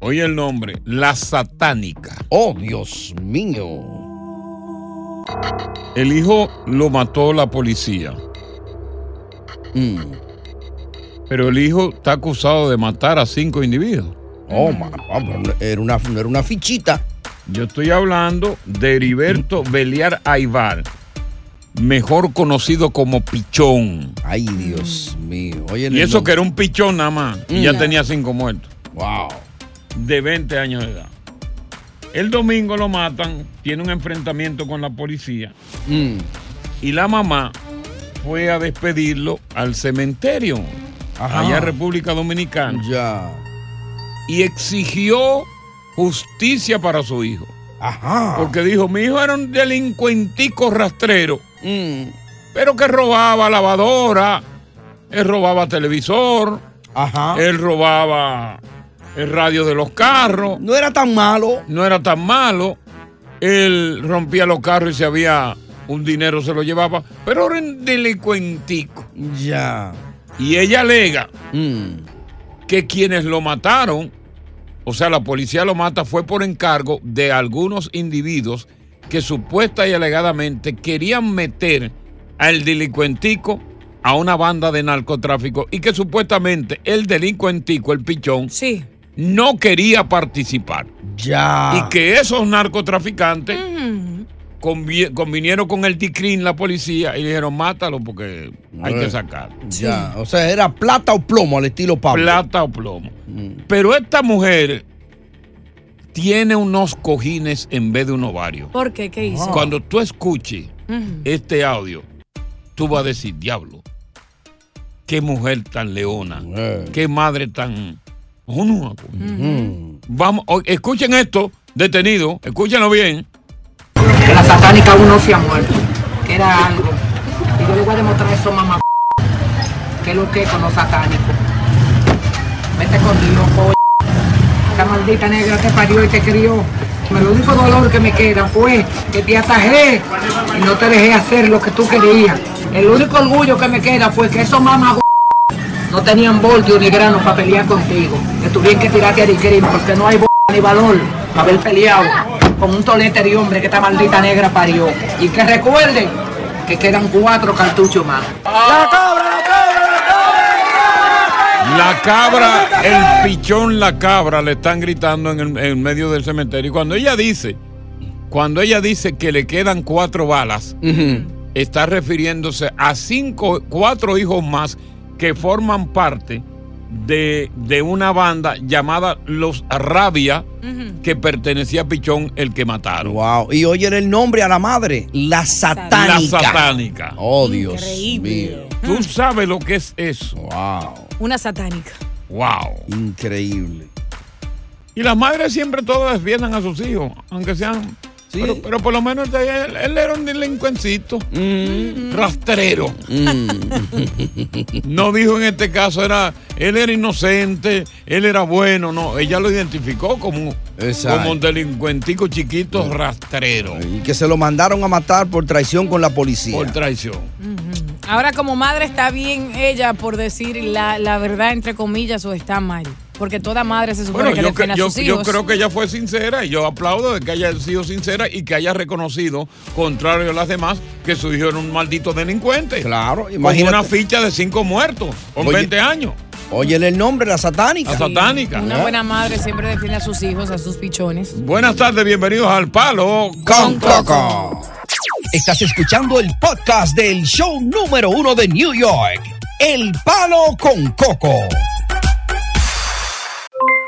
oye el nombre, la satánica. Oh, Dios mío. El hijo lo mató la policía. Pero el hijo está acusado de matar a cinco individuos. Oh, ma- vamos, era una, no era una fichita. Yo estoy hablando de Heriberto Beliar Aibar, mejor conocido como Pichón. Ay, Dios mío. Oye, Y eso que era un pichón nada más, y ya Mm. tenía cinco muertos. Wow. De 20 años de edad. El domingo lo matan, tiene un enfrentamiento con la policía. Mm. Y la mamá fue a despedirlo al cementerio, Ajá. allá en República Dominicana. Ya. Y exigió justicia para su hijo. Ajá. Porque dijo, mi hijo era un delincuentico rastrero, Mm. pero que robaba lavadora, él robaba televisor, Ajá. él robaba el radio de los carros. No era tan malo. No era tan malo. Él rompía los carros y si había un dinero se lo llevaba, pero era un delincuentico. Ya. Y ella alega Mm. que quienes lo mataron, o sea, la policía lo mata, fue por encargo de algunos individuos que supuesta y alegadamente querían meter al delincuentico a una banda de narcotráfico y que supuestamente el delincuentico, el pichón, Sí. No quería participar. Ya. Y que esos narcotraficantes convi- convinieron con el DICRIN, la policía, y dijeron, mátalo porque hay que sacar. Ya. O sea, era plata o plomo al estilo Pablo. Plata o plomo. Pero esta mujer tiene unos cojines en vez de un ovario. ¿Por qué? ¿Qué hizo? Cuando tú escuches este audio, tú vas a decir, diablo, qué mujer tan leona, qué madre tan... Oh, no, Vamos, o- escuchen esto, detenido, escúchenlo bien. que la satánica aún no se ha muerto, que era algo. Y yo le voy a demostrar eso, mamá, que es lo que es con los satánicos. Vete con Dios, coño. Esta maldita negra te parió y te crió. El único dolor que me queda fue que te atajé y no te dejé hacer lo que tú querías. El único orgullo que me queda fue que esos mamás no tenían voltio ni grano para pelear contigo. Que tuvieron que tirarte a discrim porque no hay ni valor para haber peleado con un tolete de hombre que esta maldita negra parió. Y que recuerden que quedan cuatro cartuchos más. ¡La cabra, la La cabra, el pichón, la cabra, le están gritando en el en medio del cementerio. Y cuando ella dice Cuando ella dice que le quedan cuatro balas, está refiriéndose a cinco, cuatro hijos más que forman parte de, de una banda llamada Los Rabia, que pertenecía a Pichón, el que mataron. Wow. Y oye el nombre a la madre, la satánica. La satánica. Oh, Dios Increíble. mío. Tú sabes lo que es eso. Wow. Una satánica. Wow. Increíble. Y las madres siempre todas defiendan a sus hijos, aunque sean. Pero, pero por lo menos él, él era un delincuencito. Rastrero. No dijo en este caso, era, él era inocente, él era bueno, no. Ella lo identificó como, Exacto. como un delincuentico chiquito rastrero. Y que se lo mandaron a matar por traición con la policía. Por traición. Ahora, como madre, está bien ella por decir la, la verdad, entre comillas, o está mal. Porque toda madre se supone Bueno, que yo, defiende yo- a sus yo hijos. creo que ella fue sincera y yo aplaudo de que haya sido sincera y que haya reconocido, contrario a las demás, que su hijo era un maldito delincuente. Claro, Con imagínate. una ficha de cinco muertos, con Oye, 20 años. Óyele el nombre, la satánica. La satánica. Una buena madre siempre defiende a sus hijos, a sus pichones. Buenas tardes, bienvenidos al Palo con Coco. Estás escuchando el podcast del show número uno de New York, El Palo con Coco.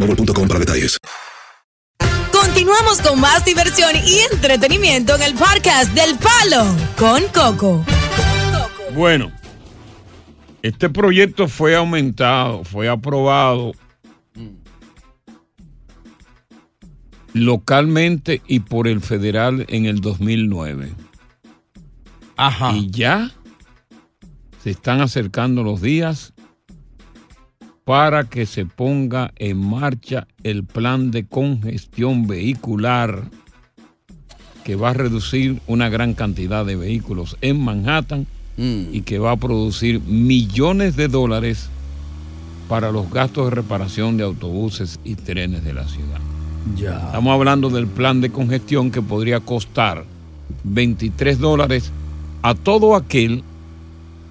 boostmobile.com para detalles. Continuamos con más diversión y entretenimiento en el podcast del Palo con Coco. Bueno, este proyecto fue aumentado, fue aprobado localmente y por el federal en el 2009. Ajá. Y ya se están acercando los días para que se ponga en marcha el plan de congestión vehicular que va a reducir una gran cantidad de vehículos en Manhattan y que va a producir millones de dólares para los gastos de reparación de autobuses y trenes de la ciudad. Ya. Estamos hablando del plan de congestión que podría costar 23 dólares a todo aquel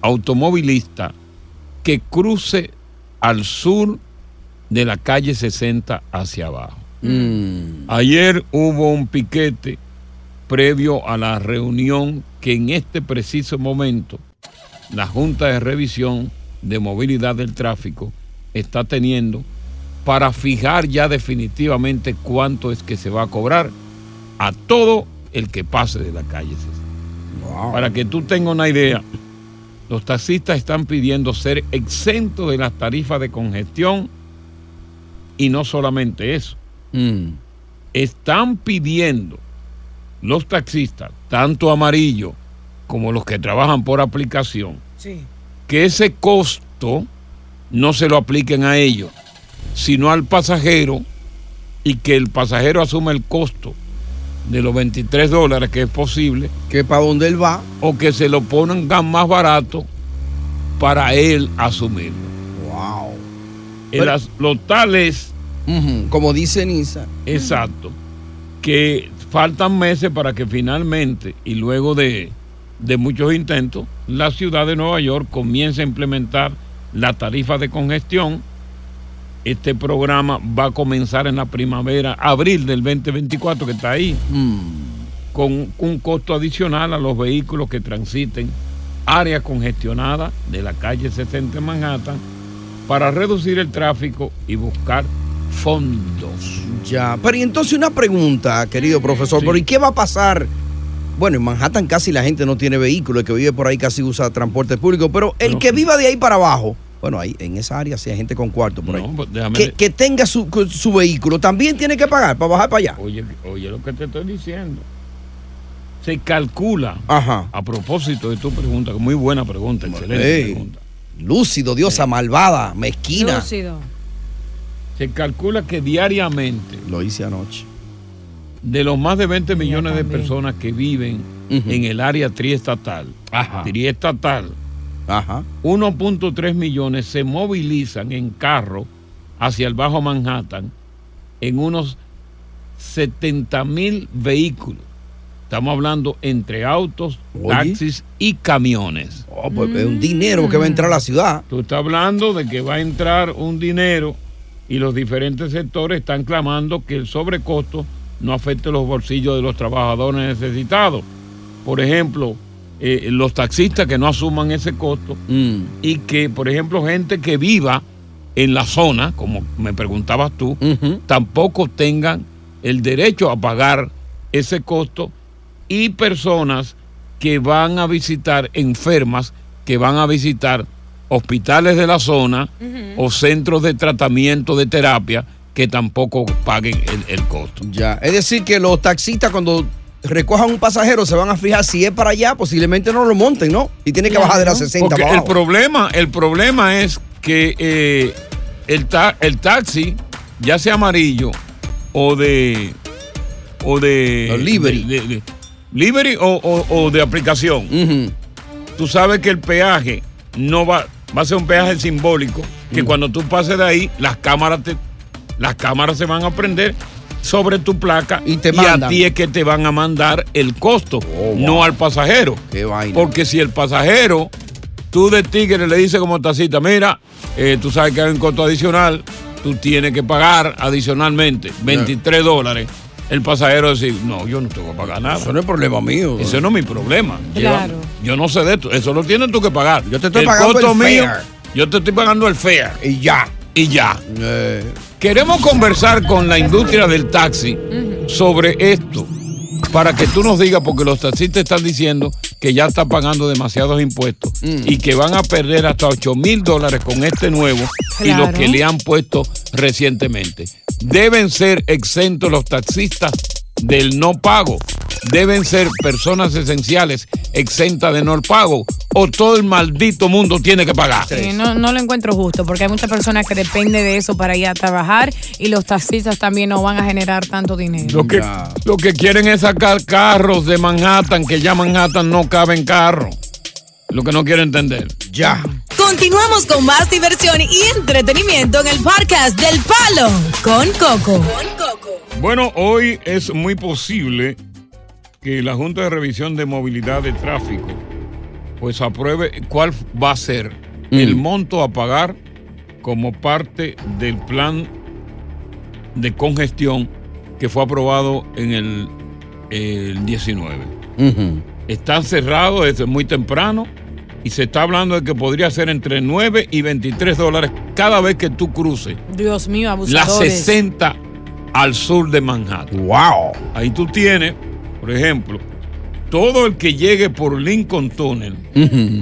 automovilista que cruce al sur de la calle 60 hacia abajo. Mm. Ayer hubo un piquete previo a la reunión que en este preciso momento la Junta de Revisión de Movilidad del Tráfico está teniendo para fijar ya definitivamente cuánto es que se va a cobrar a todo el que pase de la calle 60. Para que tú tengas una idea, los taxistas están pidiendo ser exentos de las tarifas de congestión y no solamente eso. Están pidiendo los taxistas, tanto amarillo como los que trabajan por aplicación, Sí. que ese costo no se lo apliquen a ellos, sino al pasajero y que el pasajero asuma el costo de los 23 dólares que es posible. Que para donde él va. O que se lo pongan más barato para él asumirlo. Wow. El as- lo tal es, como dice Nisa. exacto, que faltan meses para que finalmente, y luego de, de muchos intentos, la ciudad de Nueva York comience a implementar la tarifa de congestión Este programa va a comenzar en la primavera, abril del 2024, que está ahí, con un costo adicional a los vehículos que transiten área congestionada de la calle 60 en Manhattan para reducir el tráfico y buscar fondos. Ya, pero y entonces una pregunta, querido profesor, ¿pero y qué va a pasar? Bueno, en Manhattan casi la gente no tiene vehículo, el que vive por ahí casi usa transporte público, pero el que viva de ahí para abajo, bueno, ahí en esa área sí hay gente con cuarto por ahí, pues déjame que, de- que tenga su, su vehículo, también tiene que pagar para bajar para allá. Oye, oye lo que te estoy diciendo. Se calcula, Ajá. a propósito de tu pregunta, muy buena pregunta, excelente Ey, pregunta. Lúcido, diosa malvada, mezquina. Lúcido. Se calcula que diariamente Lo hice anoche. de los más de 20 millones de personas que viven en el área triestatal, triestatal, 1.3 millones se movilizan en carro hacia el Bajo Manhattan en unos 70 mil vehículos. Estamos hablando entre autos, Oye. taxis y camiones. Oh, pues es un dinero que va a entrar a la ciudad. Tú estás hablando de que va a entrar un dinero y los diferentes sectores están clamando que el sobrecosto no afecte los bolsillos de los trabajadores necesitados. Por ejemplo, eh, los taxistas que no asuman ese costo Mm. y que, por ejemplo, gente que viva en la zona, como me preguntabas tú, tampoco tengan el derecho a pagar ese costo y personas que van a visitar enfermas, que van a visitar hospitales de la zona o centros de tratamiento de terapia que tampoco paguen el, el costo. Ya, es decir, que los taxistas cuando recojan un pasajero se van a fijar si es para allá, posiblemente no lo monten, ¿no? Y tiene que bajar de las 60 Porque para el problema, el problema es que eh, el, ta- el taxi, ya sea amarillo o de o de livery. de- de- de- livery o, o- o de aplicación. Tú sabes que el peaje no va va a ser un peaje simbólico que cuando tú pases de ahí las cámaras te las cámaras se van a prender sobre tu placa y, a mandan. ti es que te van a mandar el costo, no al pasajero. Qué vaina. Porque si el pasajero, tú de tigre le dices como tacita, mira, eh, tú sabes que hay un costo adicional, tú tienes que pagar adicionalmente 23 dólares. El pasajero dice, no, yo no tengo que pagar nada. Eso no es problema mío. Ese no es mi problema. Yo- Claro. Yo, no sé de esto. Eso lo tienes tú que pagar. Yo te estoy pagando el fare. Yo te estoy pagando el fare. Y ya. Y ya. Eh, Queremos conversar con la industria del taxi sobre esto. Para que tú nos digas, porque los taxistas están diciendo que ya están pagando demasiados impuestos y que van a perder hasta 8 mil dólares con este nuevo y los que le han puesto recientemente. Deben ser exentos los taxistas del no pago. Deben ser personas esenciales exentas de no pago. O todo el maldito mundo tiene que pagar. Sí, no, no lo encuentro justo porque hay muchas personas que dependen de eso para ir a trabajar y los taxistas también no van a generar tanto dinero. Lo que, lo que quieren es sacar carros de Manhattan, que ya Manhattan no cabe en carro. Lo que no quiero entender. Ya. Continuamos con más diversión y entretenimiento en el podcast del Palo con Coco. Bueno, hoy es muy posible que la Junta de Revisión de Movilidad de Tráfico pues apruebe cuál va a ser el monto a pagar como parte del plan de congestión que fue aprobado en el, el 19. Están cerrados desde muy temprano y se está hablando de que podría ser entre 9 y 23 dólares cada vez que tú cruces Dios mío, abusadores. 60 al sur de Manhattan. ¡Wow! Ahí tú tienes, por ejemplo, todo el que llegue por Lincoln Tunnel,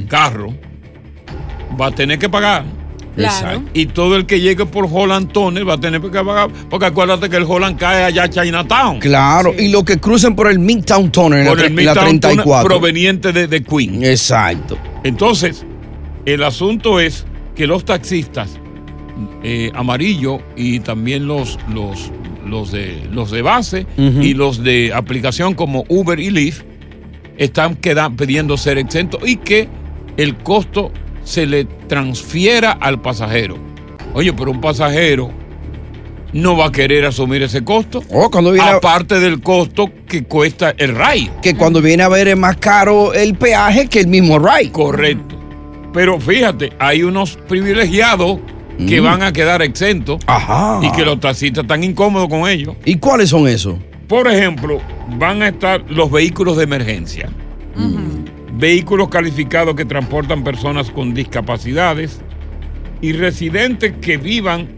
carro, va a tener que pagar. Claro. Y todo el que llegue por Holland Tunnel va a tener que pagar. Porque acuérdate que el Holland cae allá a Chinatown. Claro, y los que crucen por el Midtown Tunnel en la Por el la, Midtown Tunnel 34. proveniente de, de Queen. Exacto. Entonces, el asunto es que los taxistas eh, amarillo y también los, los, los, de, los de base y los de aplicación como Uber y Lyft están queda- pidiendo ser exentos y que el costo se le transfiera al pasajero. Oye, pero un pasajero no va a querer asumir ese costo. Oh, cuando viene a- Aparte del costo que cuesta el RAI. Que cuando viene a ver es más caro el peaje que el mismo ride. Correcto. Pero fíjate, hay unos privilegiados que Mm. van a quedar exentos Ajá. y que los taxistas están incómodos con ellos. ¿Y cuáles son esos? Por ejemplo, van a estar los vehículos de emergencia. Vehículos calificados que transportan personas con discapacidades y residentes que vivan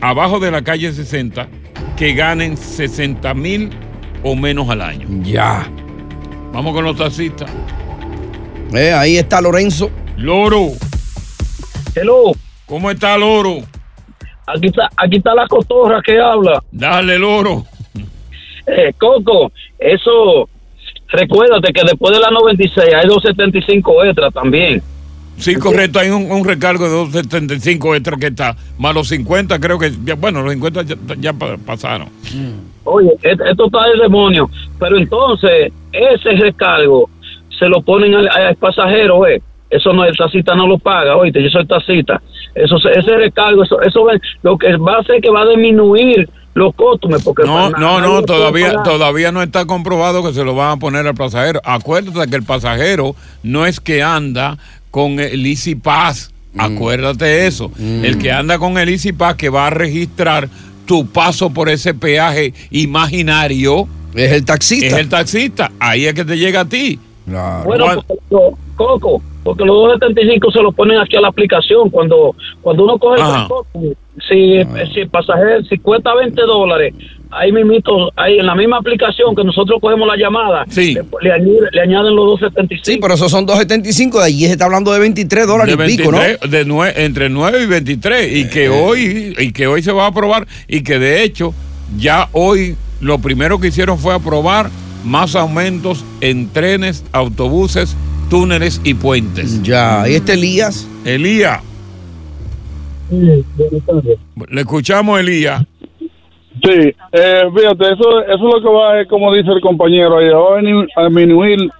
abajo de la calle 60 que ganen 60 mil o menos al año. Ya. Vamos con los taxistas. Eh, ahí está Lorenzo. Loro. Hello. ¿Cómo está Loro? Aquí está, aquí está la cotorra que habla. Dale, Loro. Eh, Coco, eso, recuérdate que después de la 96 hay 275 extra también. Sí, correcto. Hay un, un recargo de 275 extra que está. Más los 50, creo que. bueno, los 50 ya, ya pa- pasaron. Oye, et- esto está del demonio. Pero entonces, ese recargo se lo ponen al, al pasajero, ¿eh? Eso no, el taxista no lo paga, oíste, yo soy taxista. Eso, se- ese recargo, eso, eso va- lo que va a hacer que va a disminuir los costos, porque No, no, no, todavía, todavía no está comprobado que se lo van a poner al pasajero. Acuérdate que el pasajero no es que anda con el Easy Pass. Acuérdate eso. El que anda con el Easy Pass que va a registrar tu paso por ese peaje imaginario. Es el taxista. Es el taxista. Ahí es que te llega a ti. Bueno, Cuan- porque Coco, porque los 275 se los ponen aquí a la aplicación. Cuando cuando uno coge el Ajá. transporte, si, si el pasajero, si cuesta 20 dólares, ahí mismito, ahí en la misma aplicación que nosotros cogemos la llamada, le, le añade- le añaden los 275. Sí, pero esos son 275, de allí se está hablando de 23 dólares de y pico, ¿no? 23, de nue- entre 9 y 23 y que hoy y que hoy se va a aprobar y que de hecho ya hoy lo primero que hicieron fue aprobar más aumentos en trenes, autobuses, túneles y puentes. Ya, ahí está Elías. Elías, le escuchamos Elías. Sí, eh, fíjate, eso, eso es lo que va, es como dice el compañero ahí, va a venir a disminuir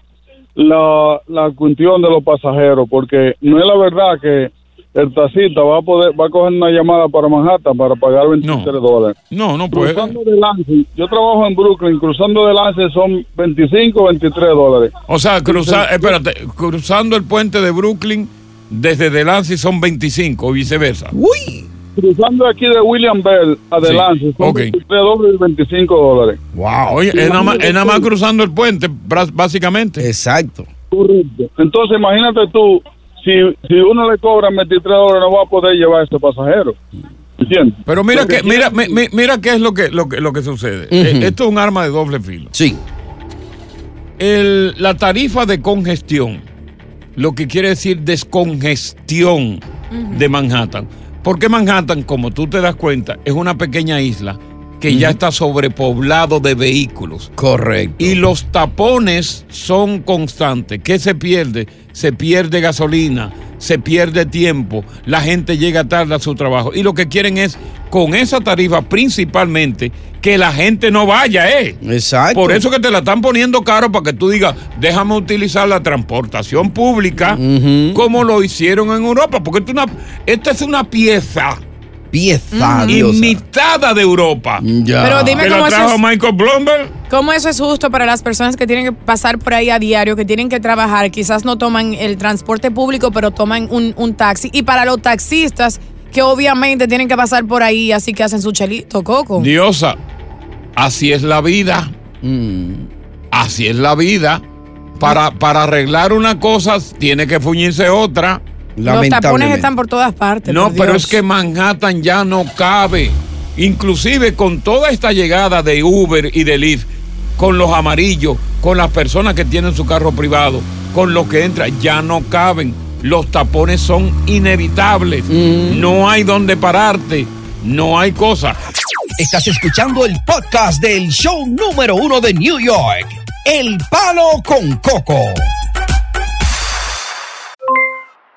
la, la cuestión de los pasajeros, porque no es la verdad que el taxista va a poder, va a coger una llamada para Manhattan para pagar 23 dólares. No, no puede. Cruzando de Lance, yo trabajo en Brooklyn, cruzando de Lance son 25 o 23 dólares. O sea, cruzar, espérate, cruzando el puente de Brooklyn desde Delancey son 25 o viceversa. Uy. Cruzando aquí de William Bell a Sí, Delance son ok. 23 dólares y 25 dólares. Wow. Oye, es nada, más, es nada más cruzando el puente, básicamente. Exacto. Correcto. Entonces, imagínate tú, si, si uno le cobra 23 dólares, no va a poder llevar a ese pasajero. ¿Entiendes? Pero mira Porque que, mira, mi- mi- mira qué es lo que, lo que, lo que sucede. Eh, Esto es un arma de doble filo. Sí. El- la tarifa de congestión, lo que quiere decir descongestión de Manhattan. Porque Manhattan, como tú te das cuenta, es una pequeña isla que ya está sobrepoblado de vehículos. Correcto. Y los tapones son constantes. ¿Qué se pierde? Se pierde gasolina, se pierde tiempo, la gente llega tarde a su trabajo. Y lo que quieren es, con esa tarifa principalmente, que la gente no vaya, ¿eh? Exacto. Por eso que te la están poniendo caro para que tú digas, déjame utilizar la transportación pública como lo hicieron en Europa. Porque esto, una- esta es una pieza. Pieza, imitada de Europa. Ya. Pero dime que cómo la eso trajo es- Michael Bloomberg. ¿Cómo eso es justo para las personas que tienen que pasar por ahí a diario, que tienen que trabajar? Quizás no toman el transporte público, pero toman un, un taxi. Y para los taxistas, que obviamente tienen que pasar por ahí, así que hacen su chelito, Coco. Diosa, así es la vida. Así es la vida. Para, para arreglar una cosa, tiene que fuñirse otra. Los tapones están por todas partes. No, pero Dios. es que Manhattan ya no cabe. Inclusive con toda esta llegada de Uber y de Lyft, con los amarillos, con las personas que tienen su carro privado, con los que entran, ya no caben. Los tapones son inevitables. No hay donde pararte. No hay cosa. Estás escuchando el podcast del show número uno de New York, El Palo con Coco.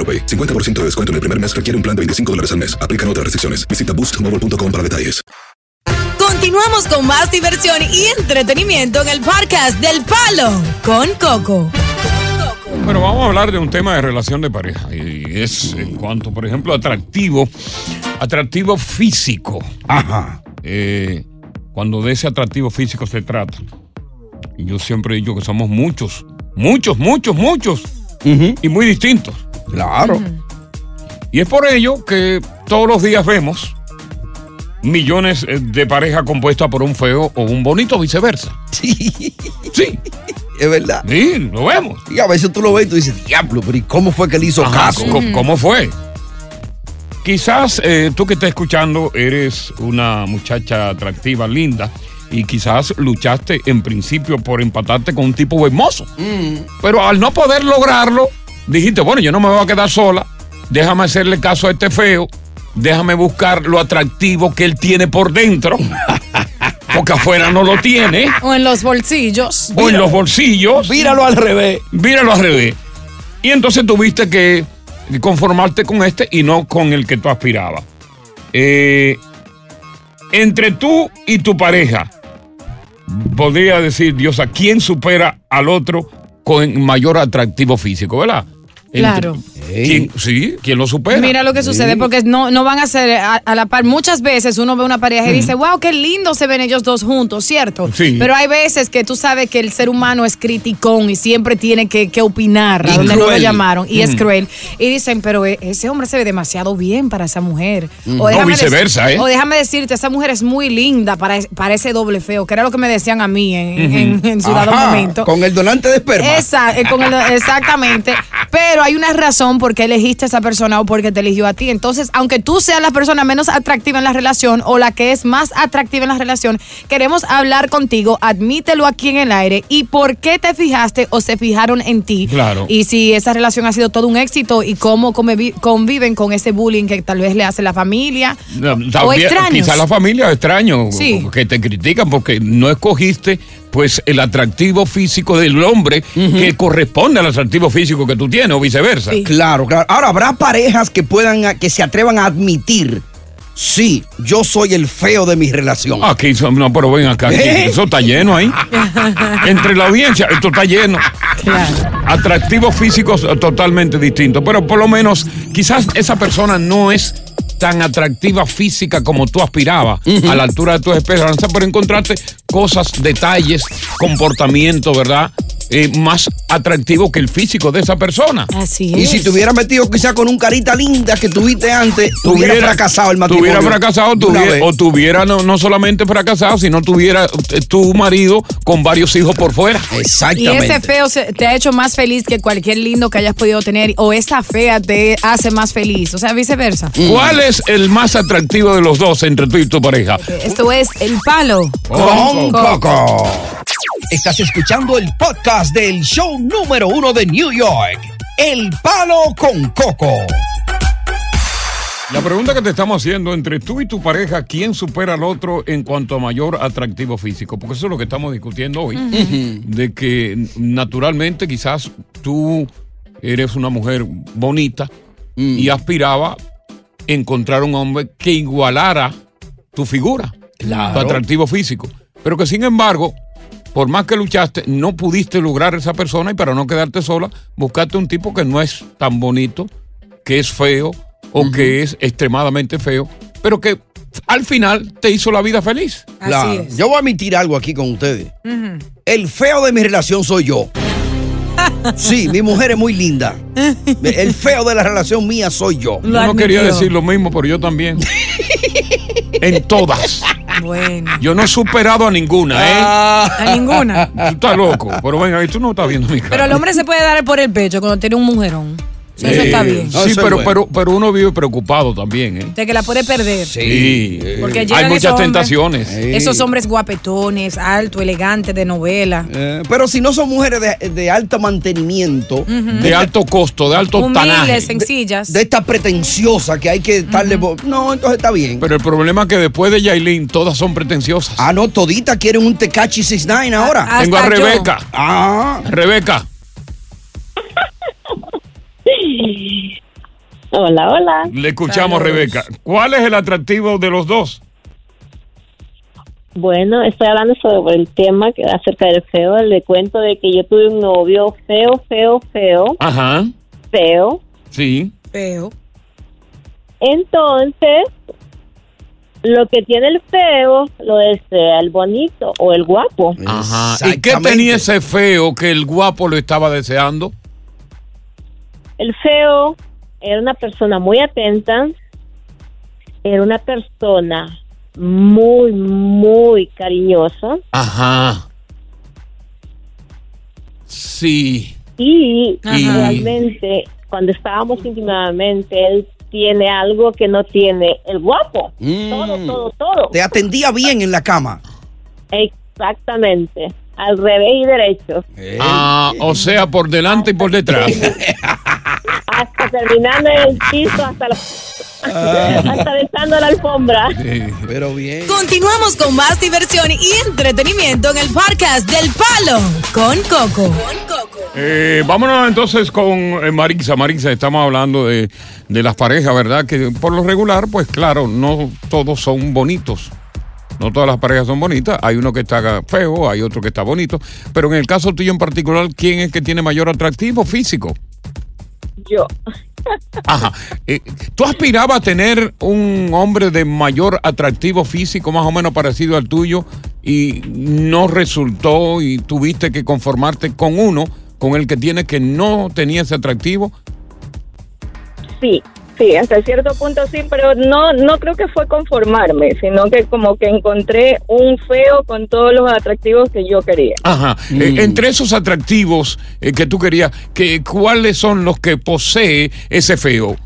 AroPay. 50% de descuento en el primer mes requiere un plan de 25 dólares al mes. Aplican otras restricciones. Visita boostmobile.com para detalles. Continuamos con más diversión y entretenimiento en el podcast del Palo con Coco. Bueno, vamos a hablar de un tema de relación de pareja. Y es en cuanto, por ejemplo, atractivo, atractivo físico. Ajá. cuando de ese atractivo físico se trata. Yo siempre he dicho que somos muchos, muchos, muchos, muchos. Y muy distintos. Claro. Y es por ello que todos los días vemos millones eh, de parejas compuestas por un feo o un bonito, viceversa. Sí. Sí. Es verdad. Sí, lo vemos. Y a veces tú lo ves y tú dices, diablo, pero ¿y cómo fue que le hizo Ajá, caso? ¿cómo, cómo fue? Quizás eh, tú que estás escuchando eres una muchacha atractiva, linda, y quizás luchaste en principio por empatarte con un tipo hermoso. Pero al no poder lograrlo, dijiste, bueno, yo no me voy a quedar sola, déjame hacerle caso a este feo, déjame buscar lo atractivo que él tiene por dentro, porque afuera no lo tiene, O en los bolsillos. o en los bolsillos. Míralo al revés. Míralo al revés. Y entonces tuviste que conformarte con este y no con el que tú aspirabas. Eh, entre tú y tu pareja, podría decir Dios, ¿a quién supera al otro con mayor atractivo físico, verdad? Claro. ¿Quién, sí, ¿quién lo supera? Mira lo que sucede, porque no, no van a ser a, a la par. Muchas veces uno ve una pareja y dice, wow, qué lindo se ven ellos dos juntos, ¿cierto? Sí. Pero hay veces que tú sabes que el ser humano es criticón y siempre tiene que, que opinar, Y a donde no lo llamaron, y es Ujú. cruel. Y dicen, pero e- ese hombre se ve demasiado bien para esa mujer. Ujú. O déjame viceversa, ¿eh? O déjame decirte, esa mujer es muy linda para, para ese doble feo, que era lo que me decían a mí en, en- en su dado momento. Con el donante de esperma. Esa- eh, con el- exactamente. Pero hay una razón por qué elegiste a esa persona o porque te eligió a ti. Entonces, aunque tú seas la persona menos atractiva en la relación o la que es más atractiva en la relación, queremos hablar contigo, admítelo aquí en el aire y por qué te fijaste o se fijaron en ti. Claro. Y si esa relación ha sido todo un éxito y cómo conviven con ese bullying que tal vez le hace la familia. No, o extraños. Quizás la familia extraño Sí. que te critican porque no escogiste pues el atractivo físico del hombre que corresponde al atractivo físico que tú tienes o viceversa. Claro, claro. Ahora habrá parejas que puedan, que se atrevan a admitir, sí, yo soy el feo de mi relación. Aquí, son- no, pero ven acá, aquí, ¿Eh? eso está lleno ahí. Entre la audiencia, esto está lleno. Atractivos físicos totalmente distintos, pero por lo menos quizás esa persona no es tan atractiva física como tú aspirabas a la altura de tus esperanzas, pero encontraste cosas, detalles, comportamiento, ¿verdad? Eh, más atractivo que el físico de esa persona. Así Y si te hubieras metido quizá con un carita linda que tuviste antes, tuviera fracasado el matrimonio. Tuviera fracasado, tuviera- o tuviera no, no solamente fracasado, sino tuviera eh, tu marido con varios hijos por fuera. Y ese feo te ha hecho más feliz que cualquier lindo que hayas podido tener, o esa fea te hace más feliz, o sea, viceversa. ¿Cuál es el más atractivo de los dos entre tú y tu pareja? Esto es El Palo Con Coco. Estás escuchando el podcast del show número uno de New York, El Palo con Coco. La pregunta que te estamos haciendo entre tú y tu pareja, ¿quién supera al otro en cuanto a mayor atractivo físico? Porque eso es lo que estamos discutiendo hoy. De que naturalmente quizás tú eres una mujer bonita y aspiraba encontrar un hombre que igualara tu figura, Claro. tu atractivo físico. Pero que sin embargo, por más que luchaste, no pudiste lograr esa persona y para no quedarte sola, buscaste un tipo que no es tan bonito, que es feo o que es extremadamente feo, pero que al final te hizo la vida feliz. Claro. Yo voy a admitir algo aquí con ustedes. El feo de mi relación soy yo. Sí, mi mujer es muy linda. El feo de la relación mía soy yo. Yo no quería decir lo mismo, pero yo también. en todas. Bueno. Yo no he superado a ninguna, ¿eh? A ninguna. Tú estás loco. Pero venga, tú no estás viendo mi cara. Pero el hombre se puede dar por el pecho cuando tiene un mujerón. Eso está bien. Sí, pero, pero, pero uno vive preocupado también, ¿eh? De que la puede perder. Sí. Porque Hay muchas esos hombres- tentaciones. Esos hombres guapetones, alto, elegante, de novela. Eh, pero si no son mujeres de, de alto mantenimiento, De alto costo, de alto tanaje. Humildes, sencillas. de esta pretenciosa que hay que darle. No, entonces está bien. Pero el problema es que después de Yailin, todas son pretenciosas. Ah, no, toditas quieren un Tecachi 69 ahora. Tengo a Rebeca. Ah. Rebeca. Hola, hola. Le escuchamos, Rebeca. ¿Cuál es el atractivo de los dos? Bueno, estoy hablando sobre el tema que acerca del feo. Le cuento de que yo tuve un novio feo, feo, feo, Ajá. feo. Sí. Feo. Entonces, lo que tiene el feo lo desea el bonito o el guapo. Ajá. ¿Y qué tenía ese feo que el guapo lo estaba deseando? El feo era una persona muy atenta, era una persona muy, muy cariñosa Ajá. Sí. y Ajá. realmente cuando estábamos íntimamente él tiene algo que no tiene el guapo. Todo, todo, todo. Te atendía bien en la cama. Exactamente. Al revés y derecho. Ah, o sea, por delante y por detrás. Hasta terminando el piso, hasta, la- hasta besando la alfombra. Pero bien. Continuamos con más diversión y entretenimiento en el podcast del Palo con Coco. Eh, vámonos entonces con eh, Marisa. Marisa, estamos hablando de, de las parejas, ¿verdad? Que por lo regular, pues claro, no todos son bonitos. No todas las parejas son bonitas. Hay uno que está feo, hay otro que está bonito. Pero en el caso tuyo en particular, ¿quién es que tiene mayor atractivo físico? Yo. Ajá. Eh, ¿Tú aspirabas a tener un hombre de mayor atractivo físico, más o menos parecido al tuyo, y no resultó y tuviste que conformarte con uno, con el que tienes que no tenía ese atractivo? Sí, sí, hasta cierto punto sí, pero no, no creo que fue conformarme, sino que como que encontré un feo con todos los atractivos que yo quería. Ajá. Eh, entre esos atractivos eh, que tú querías, que, ¿cuáles son los que posee ese feo?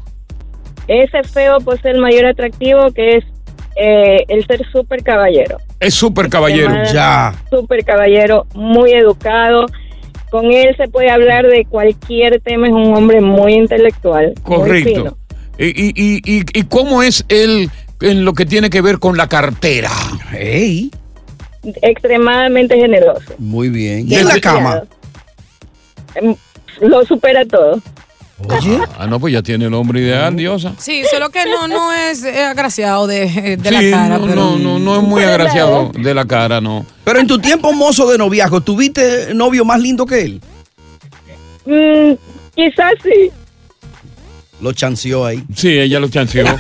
Ese feo posee el mayor atractivo que es eh, el ser súper caballero. Es súper caballero. Súper caballero, muy educado. Con él se puede hablar de cualquier tema, es un hombre muy intelectual. muy Correcto. fino. ¿Y, y, y, y- cómo es él en lo que tiene que ver con la cartera? Hey. Extremadamente generoso. Muy bien. ¿Y en la cama? Em, Lo supera todo. Ah, no, pues ya tiene el hombre ideal, diosa. Sí, solo que no, no es eh, agraciado de, de la cara. no, pero... no, no, no es muy agraciado de la cara, no. Pero en tu tiempo mozo de noviazgo, ¿tuviste novio más lindo que él? Mm, quizás sí. Lo chanceó ahí. Sí, ella lo chanceó.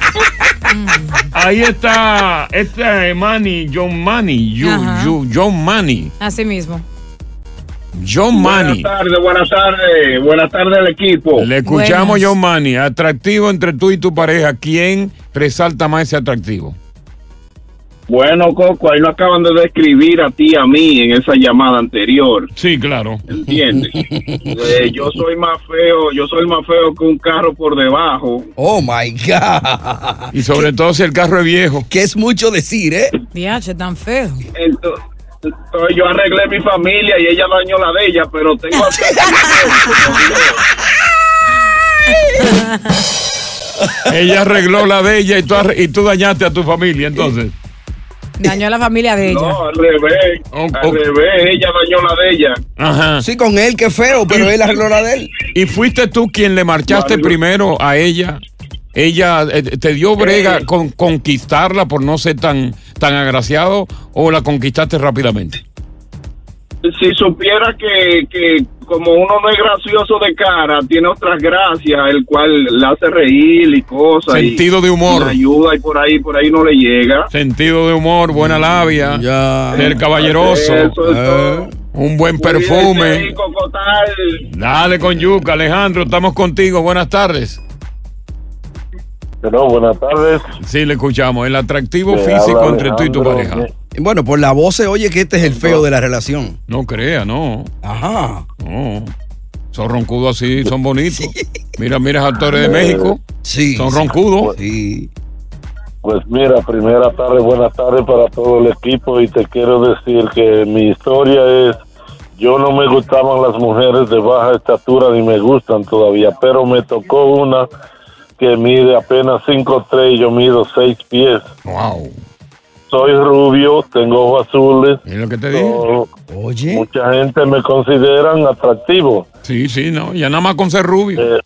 Ahí está, este es Manny, John Manny, Ajá. Yu- John Manny, Así mismo. John Manny. Buenas tardes, buenas tardes, buenas tardes al equipo. Le escuchamos John Manny, atractivo entre tú y tu pareja, ¿quién resalta más ese atractivo? Bueno, Coco, ahí lo acaban de describir a ti y a mí en esa llamada anterior. Sí, claro. ¿Entiendes? Eh, yo soy más feo, yo soy más feo que un carro por debajo. Oh my God. Y sobre todo si el carro es viejo. Que es mucho decir, ¿eh? Diache, tan feo. Entonces, entonces yo arreglé mi familia y ella dañó la de ella, pero tengo Ella arregló la de ella y tú, y tú dañaste a tu familia, entonces. Dañó a la familia de ella. No, al revés, al revés, ella dañó la de ella. Ajá. Sí, con él, que feo, pero él arregló la de él. ¿Y fuiste tú quien le marchaste primero a ella? ¿Ella eh, te dio brega con conquistarla por no ser tan, tan agraciado o la conquistaste rápidamente? Si supiera que, que como uno no es gracioso de cara, tiene otras gracias, el cual le hace reír y cosas. y- Sentido de humor. ayuda y por ahí, por ahí no le llega. Sentido de humor, buena labia. Del caballeroso. Eso es Eh, Un buen perfume. Dale con yuca, Alejandro, estamos contigo. Buenas tardes. Pero buenas tardes. Sí, le escuchamos. El atractivo Le físico entre tú y tu pareja. Bueno, por la voz se oye que este es el feo de la relación. No crea, no. Ajá. No. Son roncudos así, son bonitos. Mira, mira, actores de México. Sí. Son roncudos. Sí. Pues mira, primera tarde, buenas tardes para todo el equipo y te quiero decir que mi historia es, yo no me gustaban las mujeres de baja estatura ni me gustan todavía, pero me tocó una que mide apenas 5'3 y yo mido 6 pies. Wow. Soy rubio, tengo ojos azules. Es lo que te digo. Oye. Mucha gente me consideran atractivo. Sí, sí, no. Ya nada más con ser rubio. Eh,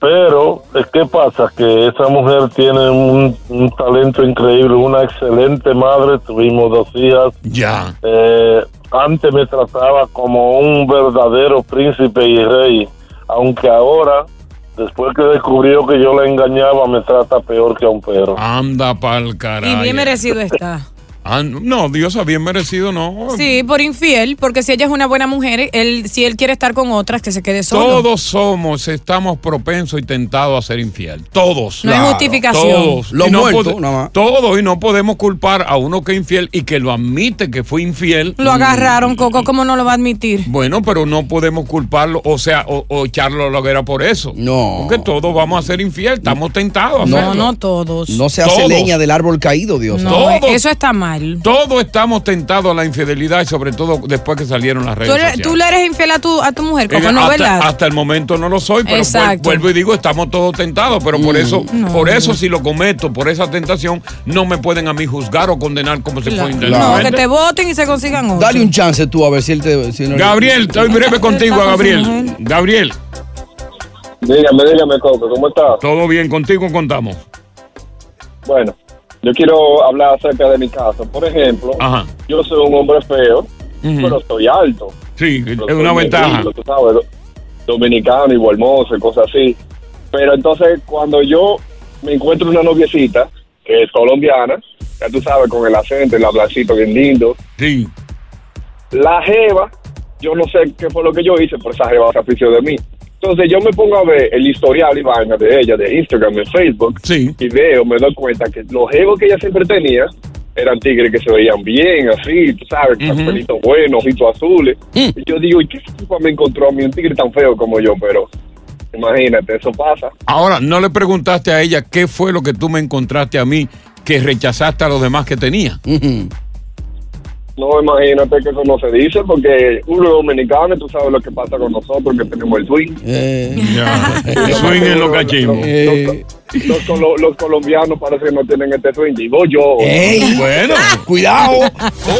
pero, eh, ¿qué pasa? Que esa mujer tiene un, un talento increíble, una excelente madre, tuvimos dos hijas. Ya. Eh, antes me trataba como un verdadero príncipe y rey, aunque ahora, después que descubrió que yo la engañaba, me trata peor que a un perro. Anda pa'l Y carajo. bien merecido está. Ah, no, Dios, ha bien merecido, no. Sí, por infiel, porque si ella es una buena mujer, él, si él quiere estar con otras, que se quede solo. Todos somos, estamos propensos y tentados a ser infiel. Todos. No hay justificación. Todos. Los Y no muertos, nada más. Todos. Y no podemos culpar a uno que es infiel y que lo admite que fue infiel. Lo agarraron, Coco, ¿cómo no lo va a admitir? Bueno, pero no podemos culparlo, o sea, o, o echarlo a la hoguera por eso. No. Porque todos vamos a ser infiel, estamos tentados a No, hacerlo. No todos. No se hace Todos. leña del árbol caído, Dios. No, Todos. eso está mal. Todos estamos tentados a la infidelidad y sobre todo después que salieron las redes Tú, eres- sociales. tú le eres infiel a tu, a tu mujer, Eh, no, hasta, ¿verdad? hasta el momento no lo soy, pero Exacto. vuelvo y digo, estamos todos tentados, pero por eso, No. por eso si lo cometo, por esa tentación, no me pueden a mí juzgar o condenar como si fue No, que te voten y se consigan otro. Dale un chance tú a ver si él te. si no- Gabriel, estoy breve contigo, Gabriel. Gabriel, Dígame, dígame, Coco, ¿cómo estás? todo bien, contigo contamos. Bueno, yo quiero hablar acerca de mi caso. Por ejemplo, Ajá. yo soy un hombre feo, pero soy alto. Sí, es una ventaja. lindo, tú sabes, do- dominicano y hermoso y cosas así. Pero entonces, cuando yo me encuentro una noviecita que es colombiana, ya tú sabes, con el acento, el hablacito bien lindo, Sí. la jeva, yo no sé qué fue lo que yo hice, pero esa jeva se afició de mí. Entonces yo me pongo a ver el historial y vaina de ella, de Instagram, de Facebook, y veo, me doy cuenta que los jevos que ella siempre tenía eran tigres que se veían bien, así, tú sabes, con pelitos buenos, ojitos azules. Y yo digo, ¿y qué tipo me encontró a mí un tigre tan feo como yo? Pero imagínate, eso pasa. Ahora, ¿no le preguntaste a ella qué fue lo que tú me encontraste a mí que rechazaste a los demás que tenía? No, imagínate que eso no se dice, porque uno es dominicano y tú sabes lo que pasa con nosotros, que tenemos el swing. Ya. El swing en los cachimos. Los, colo- los colombianos parece que no tienen este swing, digo yo. Bueno, cuidado.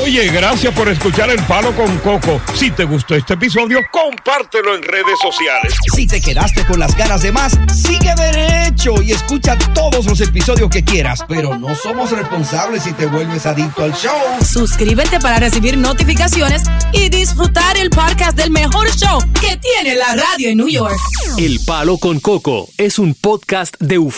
Oye, gracias por escuchar El Palo con Coco. Si te gustó este episodio, compártelo en redes sociales. Si te quedaste con las ganas de más, sigue derecho y escucha todos los episodios que quieras. Pero no somos responsables si te vuelves adicto al show. Suscríbete para recibir notificaciones y disfrutar el podcast del mejor show que tiene la radio en New York. El Palo con Coco es un podcast de euforia.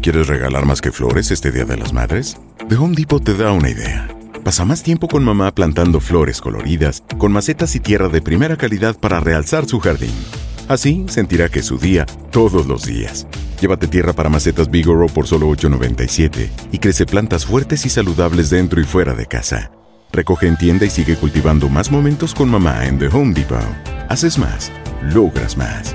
¿Quieres regalar más que flores este Día de las Madres? The Home Depot te da una idea. Pasa más tiempo con mamá plantando flores coloridas, con macetas y tierra de primera calidad para realzar su jardín. Así sentirá que es su día todos los días. Llévate tierra para macetas Bigoro por solo $8.97 y crece plantas fuertes y saludables dentro y fuera de casa. Recoge en tienda y sigue cultivando más momentos con mamá en The Home Depot. Haces más, logras más.